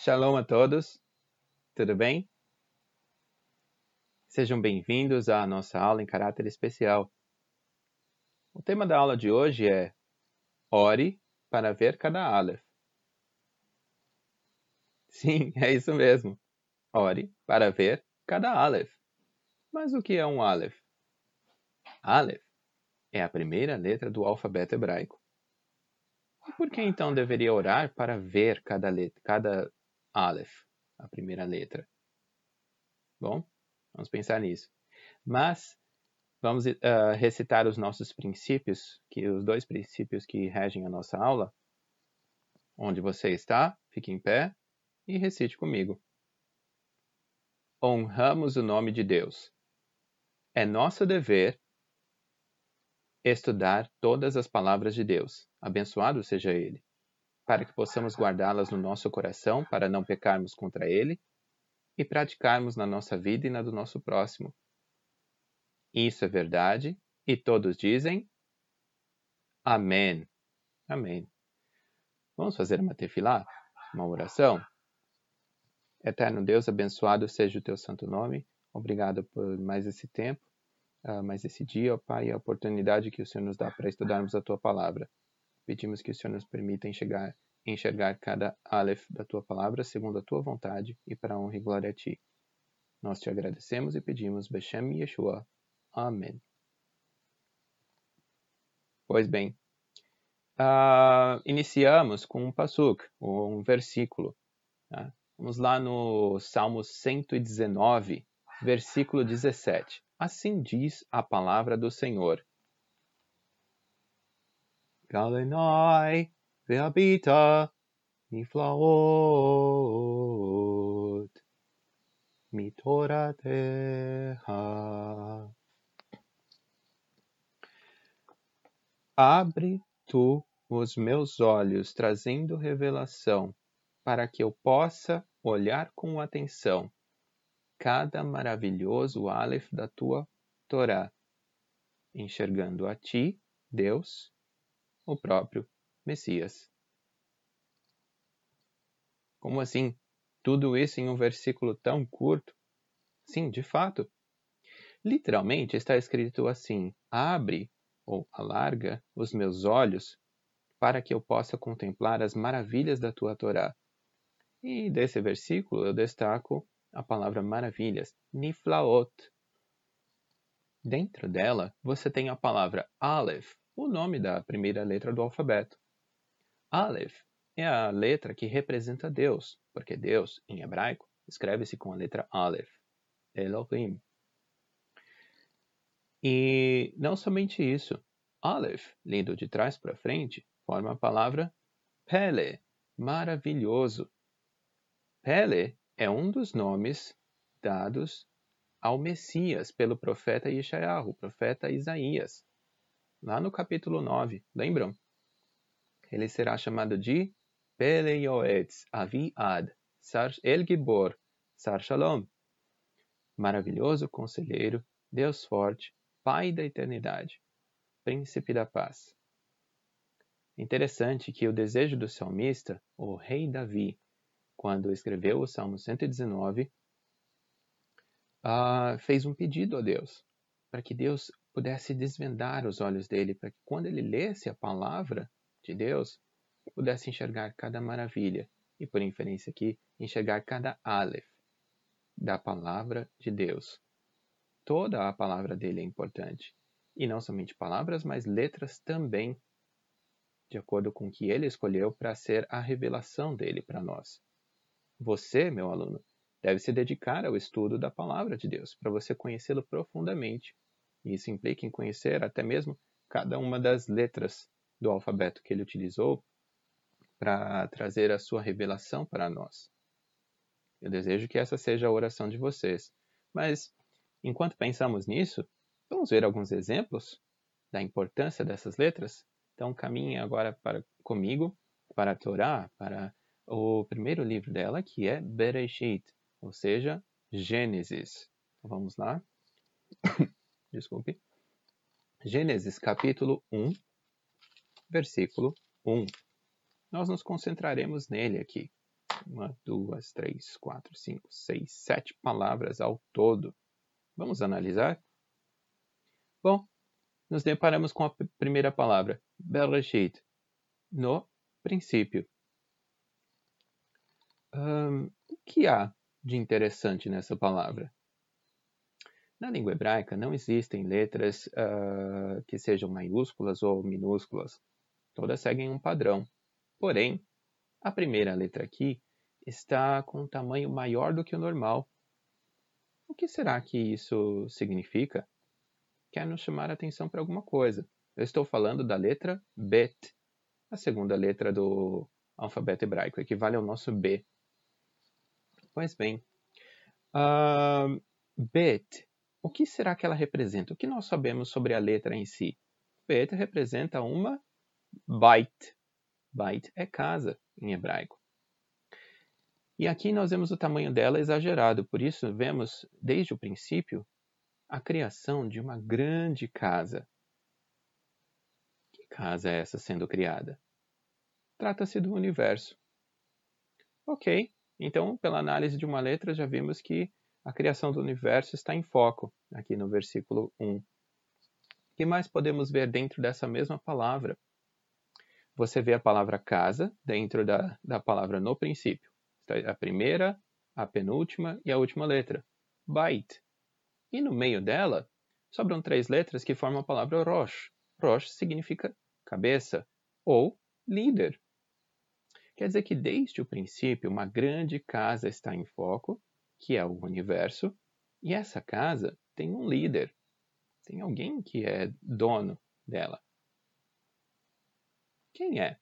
Shalom a todos, tudo bem? Sejam bem-vindos à nossa aula em caráter especial. O tema da aula de hoje é Ore para ver cada Aleph. Sim, é isso mesmo. Ore para ver cada Aleph. Mas o que é um Aleph? Aleph é a primeira letra do alfabeto hebraico. E por que então deveria orar para ver cada, letra, cada Aleph, a primeira letra? Bom, vamos pensar nisso. Mas vamos uh, recitar os nossos princípios, que os dois princípios que regem a nossa aula. Onde você está, fique em pé e recite comigo. Honramos o nome de Deus. É nosso dever estudar todas as palavras de Deus, abençoado seja Ele, para que possamos guardá-las no nosso coração para não pecarmos contra Ele e praticarmos na nossa vida e na do nosso próximo. Isso é verdade, e todos dizem Amém. Amém. Vamos fazer uma tefilá, uma oração? Eterno Deus, abençoado seja o teu santo nome. Obrigado por mais esse tempo uh, mais esse dia, ó Pai, a oportunidade que o Senhor nos dá para estudarmos a Tua palavra. Pedimos que o Senhor nos permita enxergar, enxergar cada Aleph da Tua palavra segundo a Tua vontade e para honra e glória a Ti. Nós te agradecemos e pedimos Beshem Yeshua. Amém. Pois bem, uh, iniciamos com um pasuk, um versículo. Tá? Vamos lá no Salmo 119, versículo 17. Assim diz a palavra do Senhor. Galenai ve'abita niflaot mitorateha. Abre tu os meus olhos, trazendo revelação, para que eu possa olhar com atenção cada maravilhoso Aleph da tua Torá, enxergando a ti, Deus, o próprio Messias. Como assim? Tudo isso em um versículo tão curto? Sim, de fato. Literalmente está escrito assim: abre ou alarga os meus olhos para que eu possa contemplar as maravilhas da tua Torá. E desse versículo eu destaco a palavra maravilhas, niflaot. Dentro dela, você tem a palavra Aleph, o nome da primeira letra do alfabeto. Aleph é a letra que representa Deus, porque Deus, em hebraico, escreve-se com a letra Aleph, Elohim. E não somente isso, Aleph, lido de trás para frente, forma a palavra Pele, maravilhoso. Pele é um dos nomes dados ao Messias pelo profeta Yeshayahu, profeta Isaías. Lá no capítulo 9, lembram? Ele será chamado de Peleioetz Aviad, El Gibor, Sar Shalom. Maravilhoso conselheiro, Deus forte, Pai da eternidade, Príncipe da paz. Interessante que o desejo do salmista, o rei Davi, quando escreveu o Salmo 119, uh, ah, fez um pedido a Deus, para que Deus pudesse desvendar os olhos dele, para que quando ele lesse a palavra de Deus, pudesse enxergar cada maravilha, e por inferência aqui, enxergar cada Aleph da palavra de Deus. Toda a palavra dele é importante. E não somente palavras, mas letras também, de acordo com o que ele escolheu para ser a revelação dele para nós. Você, meu aluno, deve se dedicar ao estudo da palavra de Deus, para você conhecê-lo profundamente. Isso implica em conhecer até mesmo cada uma das letras do alfabeto que ele utilizou para trazer a sua revelação para nós. Eu desejo que essa seja a oração de vocês. Mas, enquanto pensamos nisso, vamos ver alguns exemplos da importância dessas letras? Então, caminhe agora para, comigo para a Torá, para o primeiro livro dela, que é Bereshit, ou seja, Gênesis. Então, vamos lá. Desculpe. Gênesis capítulo 1, versículo 1. Nós nos concentraremos nele aqui. uma, duas, três, quatro, cinco, seis, sete palavras ao todo. Vamos analisar? Bom, nos deparamos com a primeira palavra, Bereshit, no princípio. O que há de interessante nessa palavra? Na língua hebraica não existem letras uh, que sejam maiúsculas ou minúsculas. Todas seguem um padrão. Porém, a primeira letra aqui está com um tamanho maior do que o normal. O que será que isso significa? Quer nos chamar a atenção para alguma coisa. Eu estou falando da letra Bet, a segunda letra do alfabeto hebraico, equivale ao nosso B. Pois bem, uh, Bet o que será que ela representa? O que nós sabemos sobre a letra em si? Bet representa uma bait. Bait é casa em hebraico. E aqui nós vemos o tamanho dela exagerado, por isso vemos desde o princípio a criação de uma grande casa. Que casa é essa sendo criada? Trata-se do universo. Ok, então pela análise de uma letra já vimos que a criação do universo está em foco, aqui no versículo 1. O que mais podemos ver dentro dessa mesma palavra? Você vê a palavra casa dentro da, da palavra no princípio. A primeira, a penúltima e a última letra. Bait. E no meio dela, sobram três letras que formam a palavra Rosh. Rosh significa cabeça ou líder. Quer dizer que desde o princípio uma grande casa está em foco que é o universo, e essa casa tem um líder, tem alguém que é dono dela. Quem é?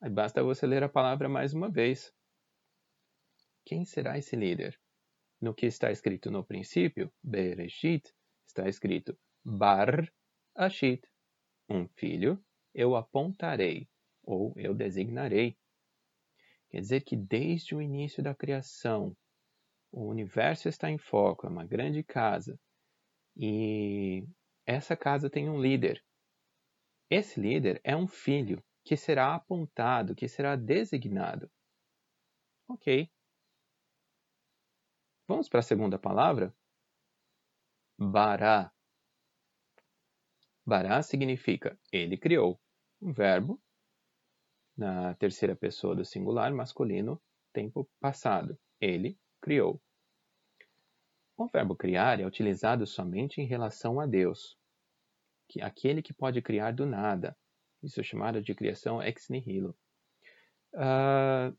Aí basta você ler a palavra mais uma vez. Quem será esse líder? No que está escrito no princípio, Bereshit, está escrito Bar Ashit, um filho eu apontarei ou eu designarei. Quer dizer que desde o início da criação, o universo está em foco, é uma grande casa. E essa casa tem um líder. Esse líder é um filho que será apontado, que será designado. Ok. Vamos para a segunda palavra? Bará. Bará significa ele criou. Um verbo na terceira pessoa do singular masculino, tempo passado. Ele criou. O verbo criar é utilizado somente em relação a Deus, que aquele que pode criar do nada. Isso é chamado de criação ex nihilo. Uh,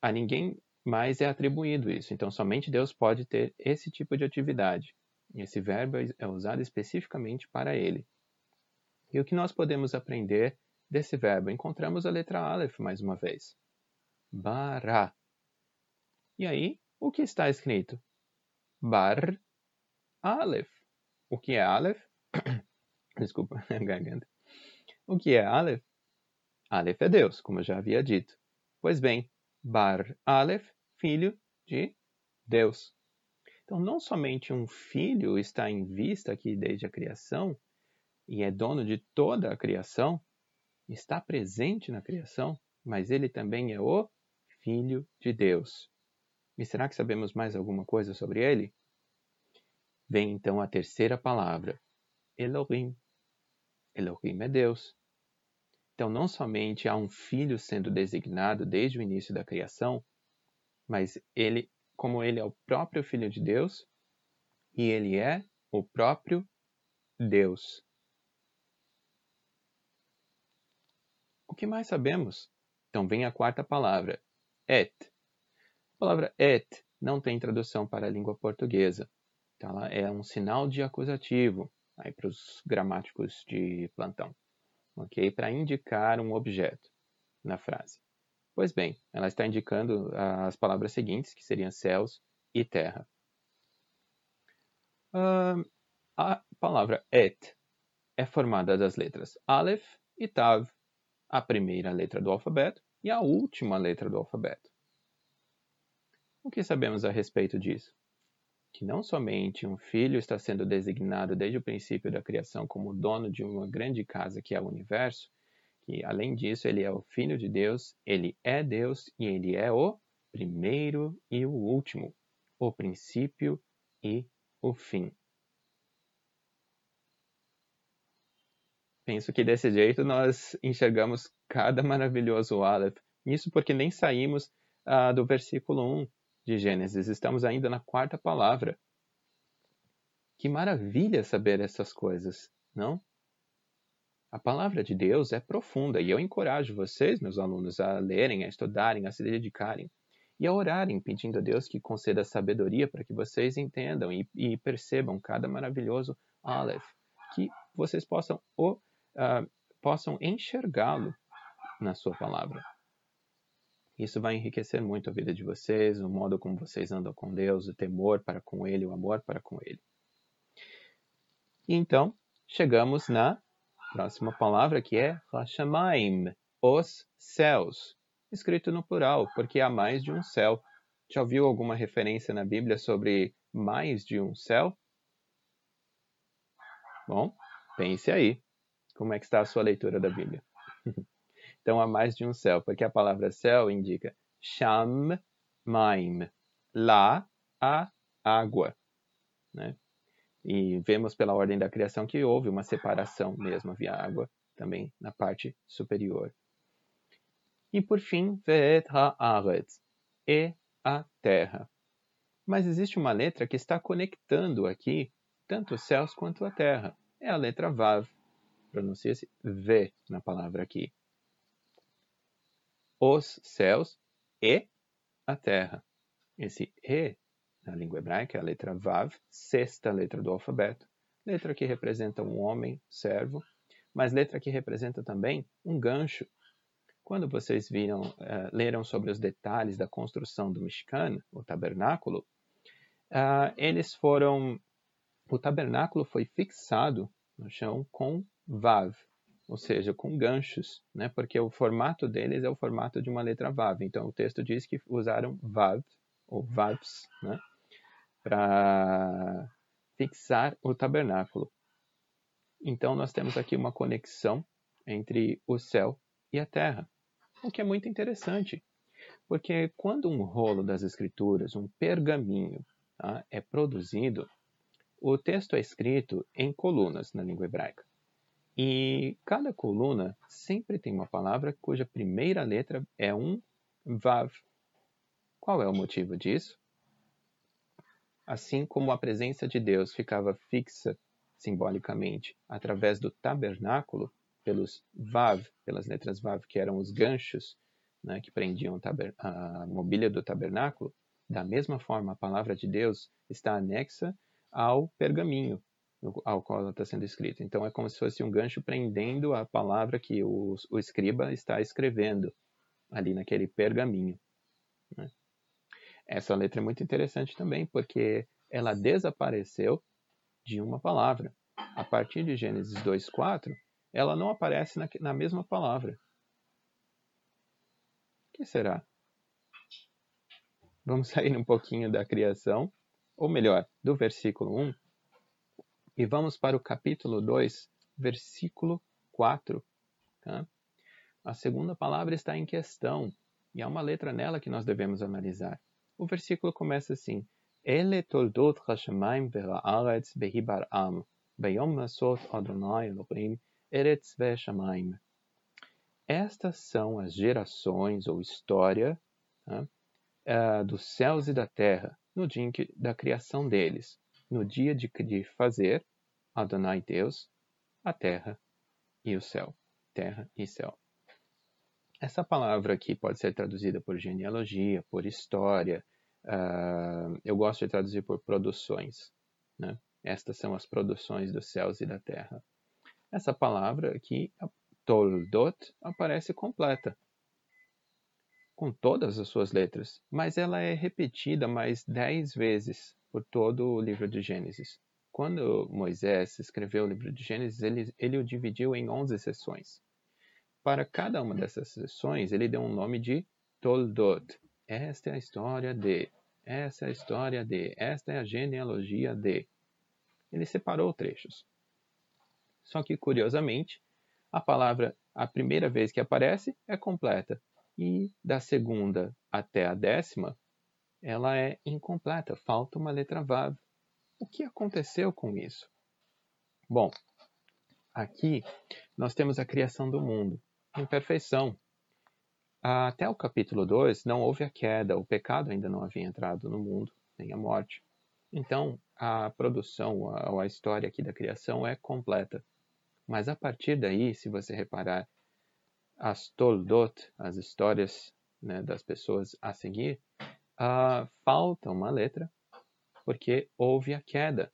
a ninguém mais é atribuído isso, então somente Deus pode ter esse tipo de atividade. Esse verbo é usado especificamente para ele. E o que nós podemos aprender desse verbo, encontramos a letra Aleph mais uma vez. Bara. E aí, o que está escrito? Bar Aleph. O que é Aleph? Desculpa, garganta. O que é Aleph? Aleph é Deus, como eu já havia dito. Pois bem, Bar Aleph, filho de Deus. Então, não somente um filho está em vista aqui desde a criação e é dono de toda a criação, está presente na criação, mas ele também é o Filho de Deus. E será que sabemos mais alguma coisa sobre ele? Vem então a terceira palavra, Elohim. Elohim é Deus. Então, não somente há um filho sendo designado desde o início da criação, mas ele, como ele é o próprio filho de Deus, e ele é o próprio Deus. O que mais sabemos? Então vem a quarta palavra, et. A palavra et não tem tradução para a língua portuguesa. Então ela é um sinal de acusativo aí para os gramáticos de plantão, ok? Para indicar um objeto na frase. Pois bem, ela está indicando as palavras seguintes, que seriam céus e terra. Uh, a palavra et é formada das letras Aleph e Tav, a primeira letra do alfabeto e a última letra do alfabeto. O que sabemos a respeito disso? Que não somente um filho está sendo designado desde o princípio da criação como dono de uma grande casa que é o universo, que além disso ele é o Filho de Deus, ele é Deus e ele é o primeiro e o último, o princípio e o fim. Penso que desse jeito nós enxergamos cada maravilhoso Aleph. Isso porque nem saímos uh, do versículo 1 de Gênesis, estamos ainda na quarta palavra. Que maravilha saber essas coisas, não? A palavra de Deus é profunda e eu encorajo vocês, meus alunos, a lerem, a estudarem, a se dedicarem e a orarem, pedindo a Deus que conceda sabedoria para que vocês entendam e, e percebam cada maravilhoso Aleph, que vocês possam, o, uh, possam enxergá-lo na sua palavra. Isso vai enriquecer muito a vida de vocês, o modo como vocês andam com Deus, o temor para com Ele, o amor para com Ele. Então, chegamos na Próxima palavra que é Hashamayim, os céus, escrito no plural, porque há mais de um céu. Já ouviu alguma referência na Bíblia sobre mais de um céu? Bom, pense aí. Como é que está a sua leitura da Bíblia? então há mais de um céu, porque a palavra céu indica Sham Maim. Lá há água. Né? E vemos pela ordem da criação que houve uma separação mesmo, havia água também na parte superior. E por fim, Ve'et ha'aretz, e a terra. Mas existe uma letra que está conectando aqui tanto os céus quanto a terra. É a letra Vav. Pronuncia-se V na palavra aqui. Os céus e a terra. Esse E na língua hebraica, é a letra Vav, sexta letra do alfabeto, letra que representa um homem, servo, mas letra que representa também um gancho. Quando vocês viram, uh, leram sobre os detalhes da construção do Mishkan, o tabernáculo, uh, eles foram, o tabernáculo foi fixado no chão com Vav, ou seja, com ganchos, né? porque o formato deles é o formato de uma letra Vav. Então o texto diz que usaram Vav, ou Vavs, né? para fixar o tabernáculo. Então, nós temos aqui uma conexão entre o céu e a terra, o que é muito interessante, porque quando um rolo das Escrituras, um pergaminho, tá, é produzido, o texto é escrito em colunas na língua hebraica. E cada coluna sempre tem uma palavra cuja primeira letra é um Vav. Qual é o motivo disso? Assim como a presença de Deus ficava fixa simbolicamente através do tabernáculo, pelos vav, pelas letras vav, que eram os ganchos né, que prendiam a mobília do tabernáculo, da mesma forma a palavra de Deus está anexa ao pergaminho ao qual está sendo escrita. Então é como se fosse um gancho prendendo a palavra que o, o escriba está escrevendo ali naquele pergaminho. Né? Essa letra é muito interessante também, porque ela desapareceu de uma palavra. A partir de Gênesis 2:4, ela não aparece na, na mesma palavra. O que será? Vamos sair um pouquinho da criação, ou melhor, do versículo 1, e vamos para o capítulo 2, versículo 4. Tá? A segunda palavra está em questão, e há uma letra nela que nós devemos analisar. O versículo começa assim: Ele toldot hashamayim ve'haaretz behibar am, beyom nasot Adonai Elohim eretz ve'shamayim. Estas são as gerações ou história tá, uh, dos céus e da terra no dia da criação deles, no dia de, de fazer Adonai Deus a terra e o céu, terra e céu. Essa palavra aqui pode ser traduzida por genealogia, por história. Uh, eu gosto de traduzir por produções. Né? Estas são as produções dos céus e da terra. Essa palavra aqui, toldot, aparece completa, com todas as suas letras, mas ela é repetida mais dez vezes por todo o livro de Gênesis. Quando Moisés escreveu o livro de Gênesis, ele, ele o dividiu em onze sessões. Para cada uma dessas sessões, ele deu um nome de Toldot. Esta é a história de, essa é a história de, esta é a genealogia de. Ele separou trechos. Só que, curiosamente, a palavra a primeira vez que aparece é completa. E da segunda até a décima, ela é incompleta, falta uma letra Vav. O que aconteceu com isso? Bom, aqui nós temos a criação do mundo em perfeição. Até o capítulo 2 não houve a queda, o pecado ainda não havia entrado no mundo, nem a morte. Então, a produção, a, a história aqui da criação é completa. Mas a partir daí, se você reparar, as toldot, as histórias né, das pessoas a seguir, uh, falta uma letra, porque houve a queda.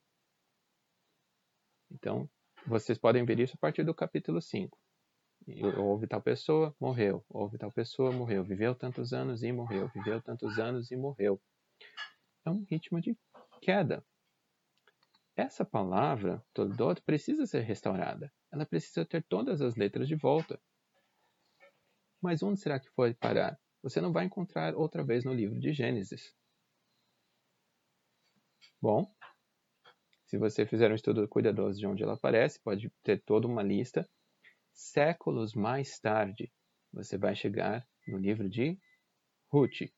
Então, vocês podem ver isso a partir do capítulo 5. Houve tal pessoa, morreu. Houve tal pessoa, morreu. Viveu tantos anos e morreu. Viveu tantos anos e morreu. É um ritmo de queda. Essa palavra, Toldot, precisa ser restaurada. Ela precisa ter todas as letras de volta. Mas onde será que foi parar? Você não vai encontrar outra vez no livro de Gênesis. Bom, se você fizer um estudo cuidadoso de onde ela aparece, pode ter toda uma lista. Séculos mais tarde, você vai chegar no livro de Ruth.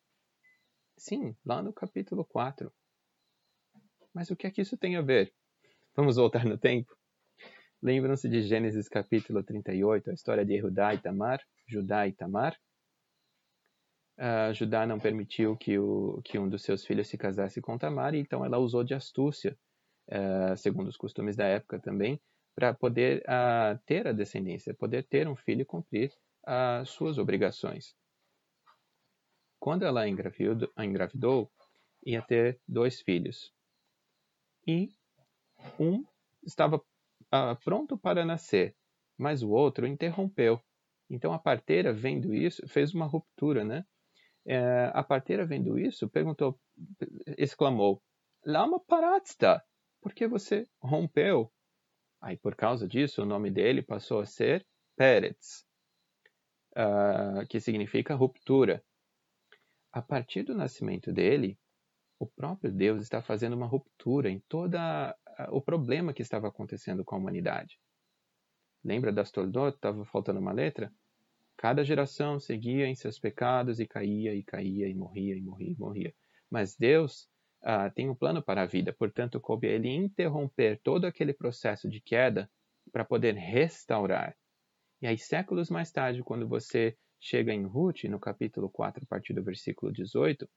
Sim, lá no capítulo 4. Mas o que é que isso tem a ver? Vamos voltar no tempo? Lembram-se de Gênesis capítulo 38, a história de Judá e Tamar? Judá e Tamar? Judá não permitiu que, o, que um dos seus filhos se casasse com Tamar, então ela usou de astúcia, uh, segundo os costumes da época também, para poder uh, ter a descendência, poder ter um filho e cumprir as suas obrigações. Quando ela engravidou, engravidou, ia ter dois filhos. E um estava pronto para nascer, mas o outro interrompeu. Então a parteira, vendo isso, fez uma ruptura, né? É, a parteira vendo isso, perguntou, exclamou, Lama paratsta, por que você rompeu? Aí, por causa disso, o nome dele passou a ser Peretz, uh, que significa ruptura. A partir do nascimento dele, o próprio Deus está fazendo uma ruptura em todo o problema que estava acontecendo com a humanidade. Lembra das Toldot? Estava faltando uma letra? Cada geração seguia em seus pecados e caía e caía e morria e morria e morria. Mas Deus ah, tem um plano para a vida, portanto, coube a ele interromper todo aquele processo de queda para poder restaurar. E aí, séculos mais tarde, quando você chega em Ruth, no capítulo 4, a partir do versículo 18,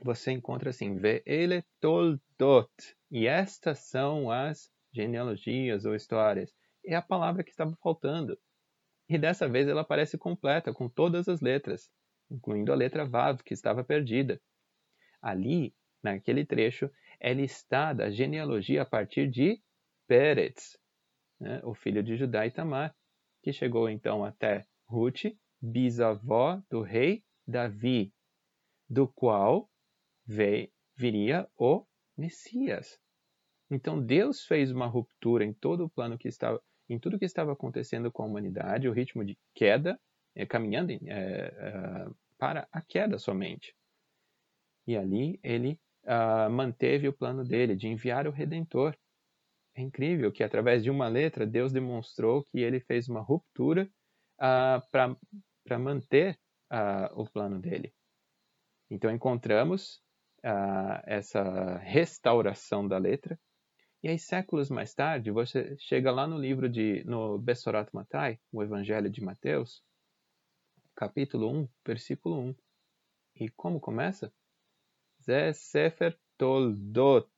você encontra assim, ele toldot. E estas são as genealogias ou histórias. É a palavra que estava faltando. E dessa vez ela aparece completa, com todas as letras, incluindo a letra Vav, que estava perdida. Ali, naquele trecho, é listada a genealogia a partir de Peretz, né, o filho de Judá e Tamar, que chegou então até Ruth, bisavó do rei Davi, do qual viria o Messias. Então Deus fez uma ruptura em todo o plano que estava em tudo que estava acontecendo com a humanidade, o ritmo de queda, é, caminhando é, é, para a queda somente. E ali ele uh, manteve o plano dele de enviar o Redentor. É incrível que através de uma letra Deus demonstrou que ele fez uma ruptura uh, para manter uh, o plano dele. Então encontramos essa restauração da letra e aí, séculos mais tarde, você chega lá no livro de, no Bessorat Matai, o Evangelho de Mateus, capítulo 1, versículo 1. E como começa? Zé Sefer Toldot.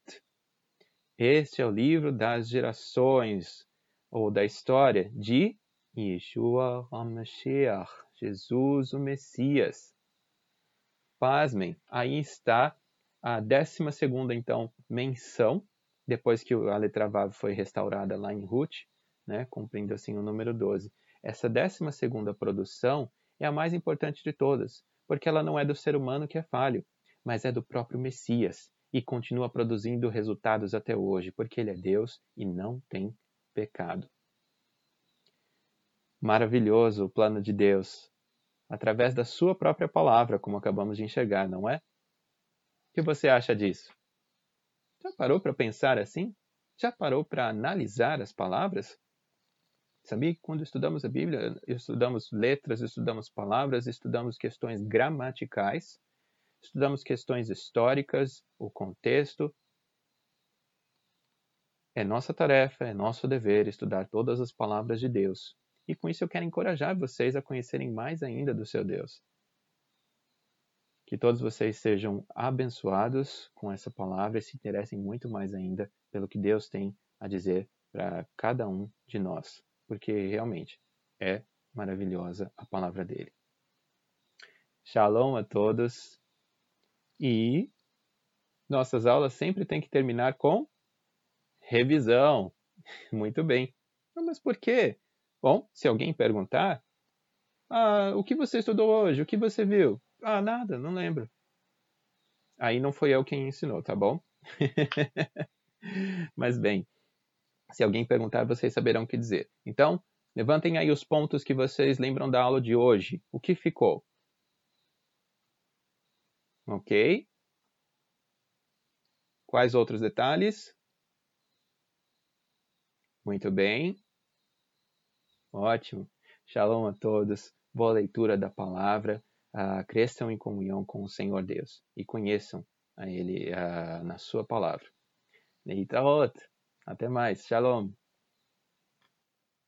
Este é o livro das gerações, ou da história de Yeshua HaMashiach, Jesus o Messias. Pasmem, aí está a décima segunda, então, menção depois que a letra Vav foi restaurada lá em Ruth, né, cumprindo assim o número 12. Essa décima segunda produção é a mais importante de todas, porque ela não é do ser humano que é falho, mas é do próprio Messias e continua produzindo resultados até hoje, porque ele é Deus e não tem pecado. Maravilhoso o plano de Deus, através da sua própria palavra, como acabamos de enxergar, não é? O que você acha disso? Já parou para pensar assim? Já parou para analisar as palavras? Sabia que quando estudamos a Bíblia, estudamos letras, estudamos palavras, estudamos questões gramaticais, estudamos questões históricas, o contexto. É nossa tarefa, é nosso dever estudar todas as palavras de Deus. E com isso eu quero encorajar vocês a conhecerem mais ainda do seu Deus. Que todos vocês sejam abençoados com essa palavra e se interessem muito mais ainda pelo que Deus tem a dizer para cada um de nós porque realmente é maravilhosa a palavra dele. Shalom a todos. E nossas aulas sempre têm que terminar com revisão. Muito bem. Mas por quê? Bom, se alguém perguntar, ah, o que você estudou hoje? O que você viu? Ah, nada, não lembro. Aí não foi eu quem ensinou, tá bom? Mas bem, se alguém perguntar, vocês saberão o que dizer. Então, levantem aí os pontos que vocês lembram da aula de hoje. O que ficou? Ok? Quais outros detalhes? Muito bem. Ótimo. Shalom a todos. Boa leitura da palavra. Uh, cresçam em comunhão com o Senhor Deus e conheçam a Ele uh, na Sua palavra. Leitraot. Até mais. Shalom.